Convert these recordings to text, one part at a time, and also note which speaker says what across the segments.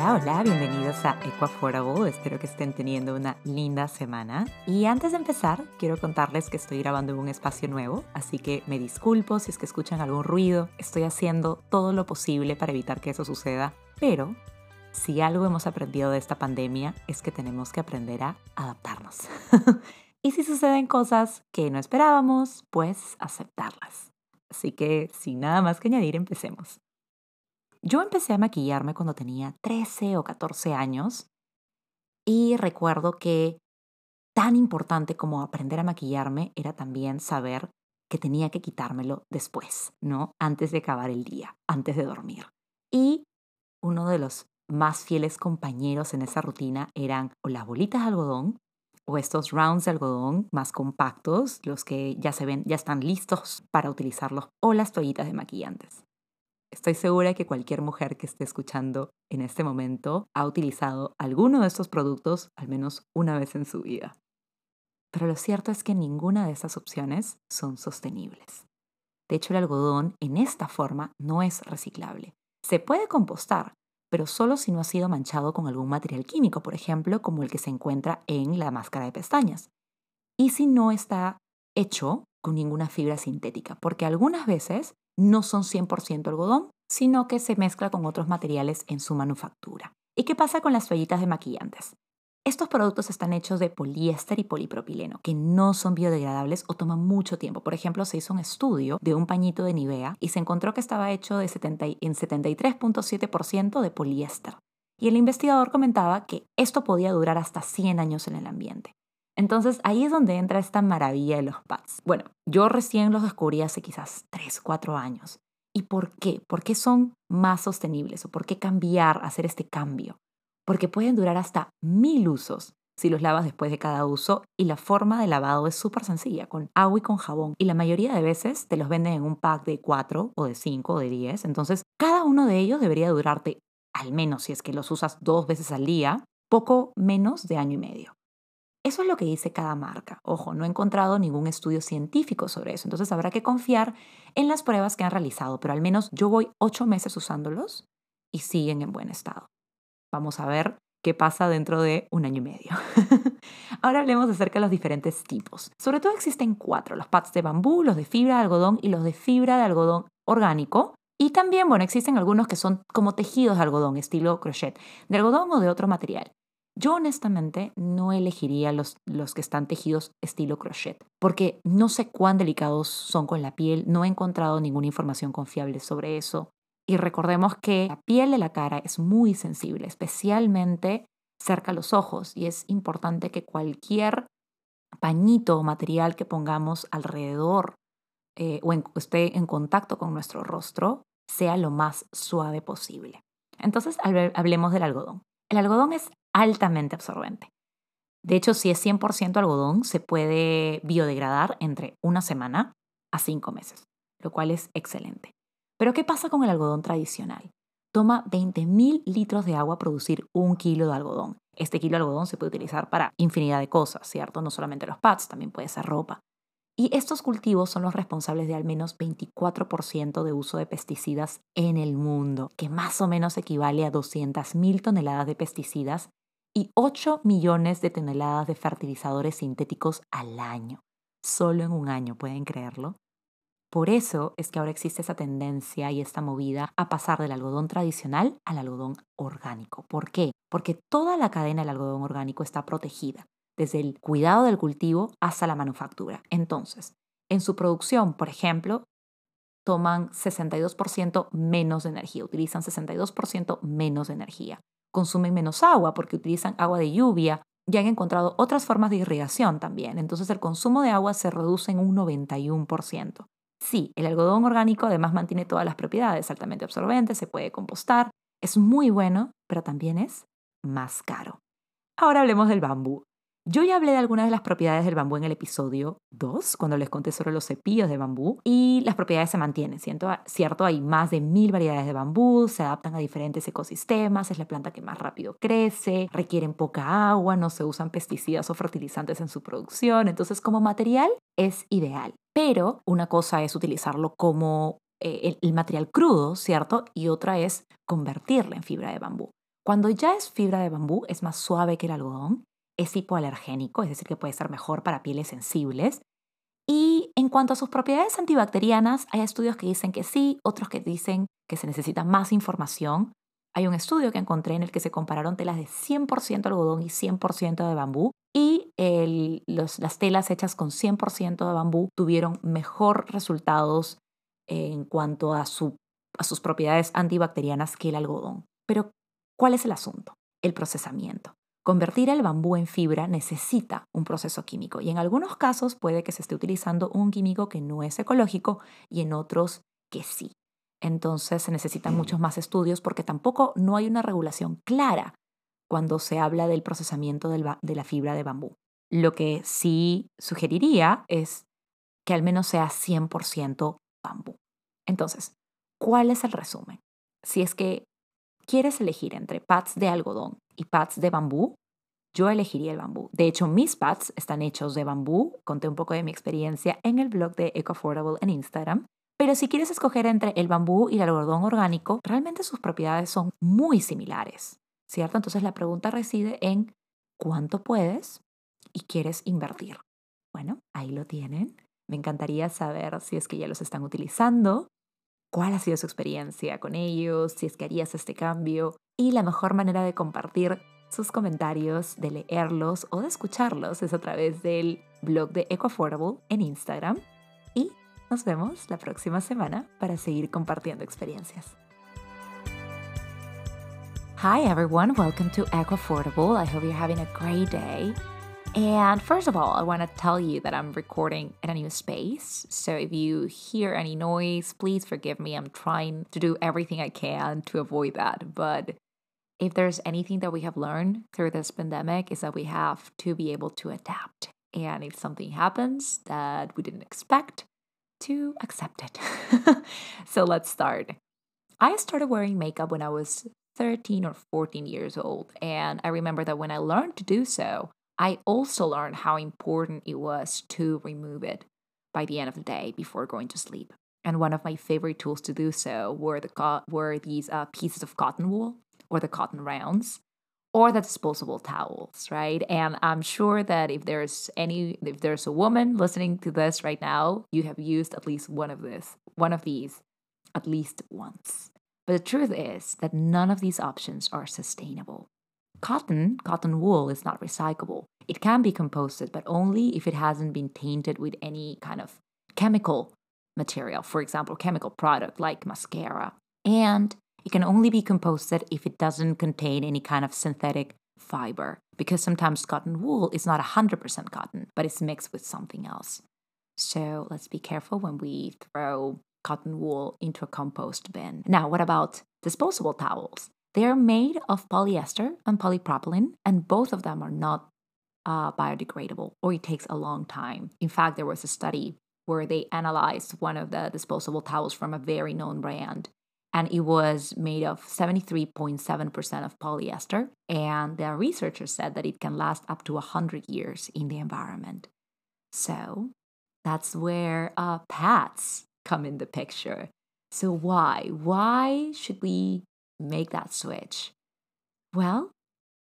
Speaker 1: Hola, hola, bienvenidos a Equaforable. Espero que estén teniendo una linda semana. Y antes de empezar, quiero contarles que estoy grabando en un espacio nuevo, así que me disculpo si es que escuchan algún ruido. Estoy haciendo todo lo posible para evitar que eso suceda, pero si algo hemos aprendido de esta pandemia es que tenemos que aprender a adaptarnos. y si suceden cosas que no esperábamos, pues aceptarlas. Así que sin nada más que añadir, empecemos. Yo empecé a maquillarme cuando tenía 13 o 14 años y recuerdo que tan importante como aprender a maquillarme era también saber que tenía que quitármelo después, ¿no? Antes de acabar el día, antes de dormir. Y uno de los más fieles compañeros en esa rutina eran o las bolitas de algodón o estos rounds de algodón más compactos, los que ya se ven, ya están listos para utilizarlos, o las toallitas de maquillantes. Estoy segura que cualquier mujer que esté escuchando en este momento ha utilizado alguno de estos productos al menos una vez en su vida. Pero lo cierto es que ninguna de estas opciones son sostenibles. De hecho, el algodón en esta forma no es reciclable. Se puede compostar, pero solo si no ha sido manchado con algún material químico, por ejemplo, como el que se encuentra en la máscara de pestañas. Y si no está hecho con ninguna fibra sintética, porque algunas veces no son 100% algodón, sino que se mezcla con otros materiales en su manufactura. ¿Y qué pasa con las toallitas de maquillantes? Estos productos están hechos de poliéster y polipropileno, que no son biodegradables o toman mucho tiempo. Por ejemplo, se hizo un estudio de un pañito de Nivea y se encontró que estaba hecho de en 73.7% de poliéster. Y el investigador comentaba que esto podía durar hasta 100 años en el ambiente. Entonces ahí es donde entra esta maravilla de los pads. Bueno, yo recién los descubrí hace quizás 3, 4 años. ¿Y por qué? ¿Por qué son más sostenibles o por qué cambiar, hacer este cambio? Porque pueden durar hasta mil usos si los lavas después de cada uso y la forma de lavado es súper sencilla, con agua y con jabón. Y la mayoría de veces te los venden en un pack de 4 o de 5 o de 10. Entonces, cada uno de ellos debería durarte, al menos si es que los usas dos veces al día, poco menos de año y medio. Eso es lo que dice cada marca. Ojo, no he encontrado ningún estudio científico sobre eso, entonces habrá que confiar en las pruebas que han realizado, pero al menos yo voy ocho meses usándolos y siguen en buen estado. Vamos a ver qué pasa dentro de un año y medio. Ahora hablemos acerca de los diferentes tipos. Sobre todo existen cuatro, los pads de bambú, los de fibra de algodón y los de fibra de algodón orgánico. Y también, bueno, existen algunos que son como tejidos de algodón, estilo crochet, de algodón o de otro material. Yo honestamente no elegiría los, los que están tejidos estilo crochet, porque no sé cuán delicados son con la piel, no he encontrado ninguna información confiable sobre eso. Y recordemos que la piel de la cara es muy sensible, especialmente cerca a los ojos, y es importante que cualquier pañito o material que pongamos alrededor eh, o esté en contacto con nuestro rostro sea lo más suave posible. Entonces hablemos del algodón. El algodón es altamente absorbente. De hecho, si es 100% algodón, se puede biodegradar entre una semana a cinco meses, lo cual es excelente. Pero ¿qué pasa con el algodón tradicional? Toma 20.000 litros de agua producir un kilo de algodón. Este kilo de algodón se puede utilizar para infinidad de cosas, ¿cierto? No solamente los pads, también puede ser ropa. Y estos cultivos son los responsables de al menos 24% de uso de pesticidas en el mundo, que más o menos equivale a 200.000 toneladas de pesticidas y 8 millones de toneladas de fertilizadores sintéticos al año. Solo en un año, ¿pueden creerlo? Por eso es que ahora existe esa tendencia y esta movida a pasar del algodón tradicional al algodón orgánico. ¿Por qué? Porque toda la cadena del algodón orgánico está protegida, desde el cuidado del cultivo hasta la manufactura. Entonces, en su producción, por ejemplo, toman 62% menos de energía, utilizan 62% menos de energía consumen menos agua porque utilizan agua de lluvia y han encontrado otras formas de irrigación también. Entonces el consumo de agua se reduce en un 91%. Sí, el algodón orgánico además mantiene todas las propiedades, altamente absorbente, se puede compostar, es muy bueno, pero también es más caro. Ahora hablemos del bambú. Yo ya hablé de algunas de las propiedades del bambú en el episodio 2, cuando les conté sobre los cepillos de bambú, y las propiedades se mantienen, ¿cierto? Hay más de mil variedades de bambú, se adaptan a diferentes ecosistemas, es la planta que más rápido crece, requieren poca agua, no se usan pesticidas o fertilizantes en su producción, entonces como material es ideal. Pero una cosa es utilizarlo como eh, el material crudo, ¿cierto? Y otra es convertirlo en fibra de bambú. Cuando ya es fibra de bambú, es más suave que el algodón, es hipoalergénico, es decir, que puede ser mejor para pieles sensibles. Y en cuanto a sus propiedades antibacterianas, hay estudios que dicen que sí, otros que dicen que se necesita más información. Hay un estudio que encontré en el que se compararon telas de 100% algodón y 100% de bambú y las telas hechas con 100% de bambú tuvieron mejor resultados en cuanto a, a sus propiedades antibacterianas que el algodón. Pero, ¿cuál es el asunto? El procesamiento. Convertir el bambú en fibra necesita un proceso químico y en algunos casos puede que se esté utilizando un químico que no es ecológico y en otros que sí. Entonces se necesitan muchos más estudios porque tampoco no hay una regulación clara cuando se habla del procesamiento de la fibra de bambú. Lo que sí sugeriría es que al menos sea 100% bambú. Entonces, ¿cuál es el resumen? Si es que quieres elegir entre pads de algodón y pads de bambú, yo elegiría el bambú. De hecho, mis pads están hechos de bambú. Conté un poco de mi experiencia en el blog de EcoAffordable en Instagram. Pero si quieres escoger entre el bambú y el algodón orgánico, realmente sus propiedades son muy similares, ¿cierto? Entonces la pregunta reside en cuánto puedes y quieres invertir. Bueno, ahí lo tienen. Me encantaría saber si es que ya los están utilizando, cuál ha sido su experiencia con ellos, si es que harías este cambio y la mejor manera de compartir sus comentarios, de leerlos o de escucharlos es a través del blog de EcoAffordable en Instagram y Nos vemos la próxima semana para seguir compartiendo experiencias. Hi everyone, welcome to Eco Affordable. I hope you're having a great day. And first of all, I want to tell you that I'm recording in a new space. So if you hear any noise, please forgive me. I'm trying to do everything I can to avoid that. But if there's anything that we have learned through this pandemic, is that we have to be able to adapt. And if something happens that we didn't expect, to accept it. so let's start. I started wearing makeup when I was 13 or 14 years old. And I remember that when I learned to do so, I also learned how important it was to remove it by the end of the day before going to sleep. And one of my favorite tools to do so were the co- were these uh, pieces of cotton wool or the cotton rounds or the disposable towels, right? And I'm sure that if there's any if there's a woman listening to this right now, you have used at least one of this, one of these at least once. But the truth is that none of these options are sustainable. Cotton, cotton wool is not recyclable. It can be composted, but only if it hasn't been tainted with any kind of chemical material, for example, chemical product like mascara. And it can only be composted if it doesn't contain any kind of synthetic fiber, because sometimes cotton wool is not 100% cotton, but it's mixed with something else. So let's be careful when we throw cotton wool into a compost bin. Now, what about disposable towels? They are made of polyester and polypropylene, and both of them are not uh, biodegradable, or it takes a long time. In fact, there was a study where they analyzed one of the disposable towels from a very known brand and it was made of 73.7% of polyester. And the researchers said that it can last up to 100 years in the environment. So that's where uh, pads come in the picture. So, why? Why should we make that switch? Well,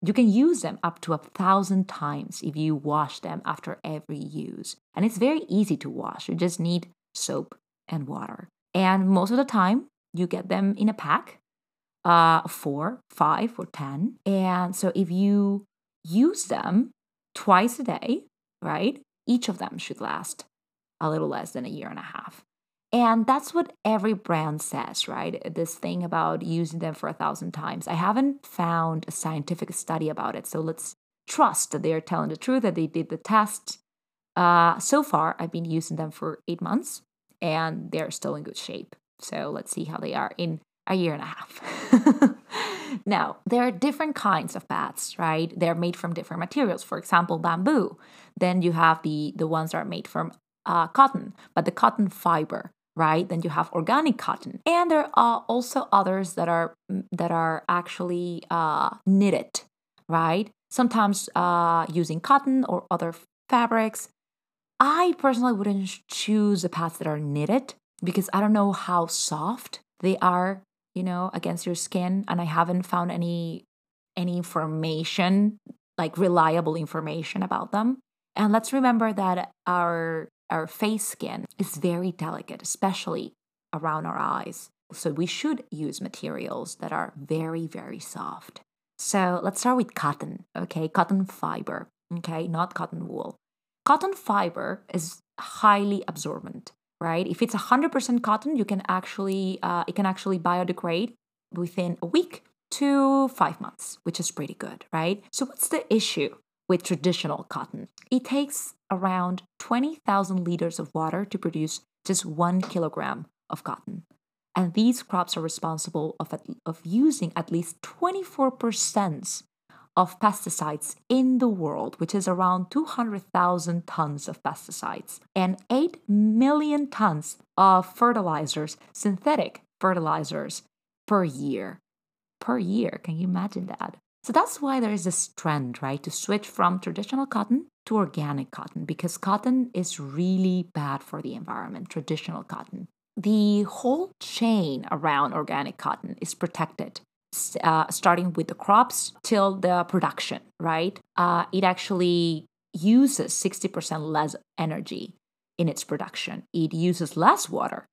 Speaker 1: you can use them up to a thousand times if you wash them after every use. And it's very easy to wash. You just need soap and water. And most of the time, you get them in a pack, uh, four, five, or 10. And so if you use them twice a day, right, each of them should last a little less than a year and a half. And that's what every brand says, right? This thing about using them for a thousand times. I haven't found a scientific study about it. So let's trust that they're telling the truth, that they did the test. Uh, so far, I've been using them for eight months and they're still in good shape. So let's see how they are in a year and a half. now, there are different kinds of bats, right? They're made from different materials. For example, bamboo. Then you have the, the ones that are made from uh, cotton, but the cotton fiber, right? Then you have organic cotton, and there are also others that are that are actually uh, knitted, right? Sometimes uh, using cotton or other fabrics. I personally wouldn't choose the pads that are knitted because I don't know how soft they are, you know, against your skin. And I haven't found any any information, like reliable information about them. And let's remember that our our face skin is very delicate, especially around our eyes. So we should use materials that are very, very soft. So let's start with cotton, okay? Cotton fiber, okay? Not cotton wool. Cotton fiber is highly absorbent, right? If it's 100% cotton, you can actually, uh, it can actually biodegrade within a week to five months, which is pretty good, right? So what's the issue? With traditional cotton. It takes around 20,000 liters of water to produce just one kilogram of cotton. And these crops are responsible of, of using at least 24% of pesticides in the world, which is around 200,000 tons of pesticides, and 8 million tons of fertilizers, synthetic fertilizers, per year. Per year, can you imagine that? So that's why there is this trend, right, to switch from traditional cotton to organic cotton because cotton is really bad for the environment, traditional cotton. The whole chain around organic cotton is protected, uh, starting with the crops till the production, right? Uh, it actually uses 60% less energy in its production, it uses less water,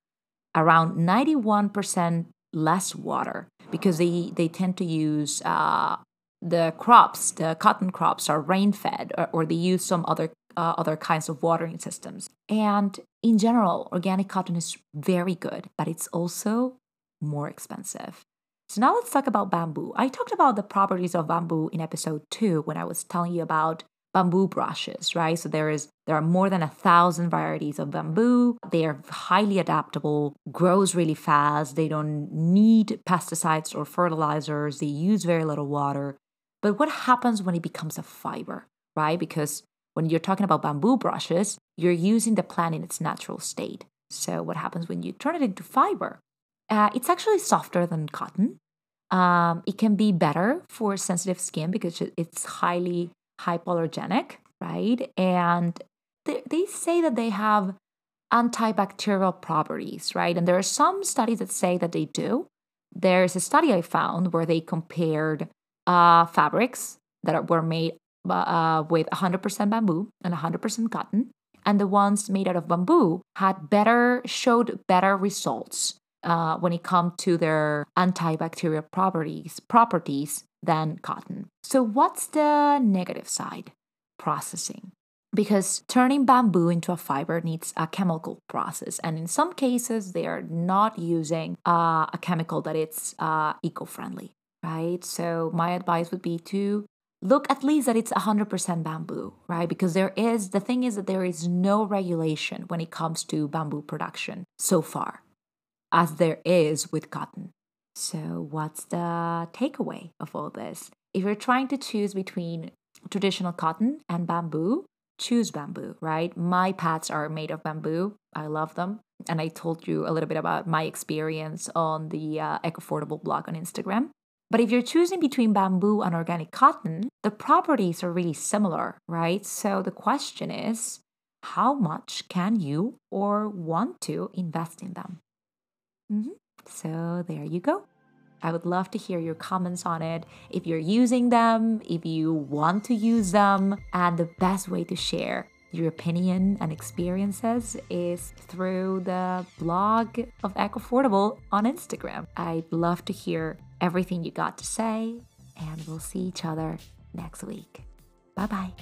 Speaker 1: around 91% less water because they, they tend to use uh, the crops, the cotton crops, are rain fed or, or, they use some other uh, other kinds of watering systems. And in general, organic cotton is very good, but it's also more expensive. So now let's talk about bamboo. I talked about the properties of bamboo in episode two when I was telling you about bamboo brushes, right? So there is there are more than a thousand varieties of bamboo. They are highly adaptable, grows really fast. They don't need pesticides or fertilizers. They use very little water. But what happens when it becomes a fiber, right? Because when you're talking about bamboo brushes, you're using the plant in its natural state. So, what happens when you turn it into fiber? Uh, it's actually softer than cotton. Um, it can be better for sensitive skin because it's highly hypoallergenic, right? And they, they say that they have antibacterial properties, right? And there are some studies that say that they do. There's a study I found where they compared uh, fabrics that were made uh, with 100% bamboo and 100% cotton. And the ones made out of bamboo had better, showed better results uh, when it comes to their antibacterial properties, properties than cotton. So, what's the negative side? Processing. Because turning bamboo into a fiber needs a chemical process, and in some cases, they are not using uh, a chemical that it's uh, eco-friendly right? So my advice would be to look at least that it's 100% bamboo, right? Because there is, the thing is that there is no regulation when it comes to bamboo production so far, as there is with cotton. So, what's the takeaway of all this? If you're trying to choose between traditional cotton and bamboo, choose bamboo, right? My pads are made of bamboo. I love them. And I told you a little bit about my experience on the uh, Eco Affordable blog on Instagram. But if you're choosing between bamboo and organic cotton, the properties are really similar, right? So the question is how much can you or want to invest in them? Mm-hmm. So there you go. I would love to hear your comments on it. If you're using them, if you want to use them, and the best way to share your opinion and experiences is through the blog of Eco Affordable on Instagram. I'd love to hear everything you got to say, and we'll see each other next week. Bye bye.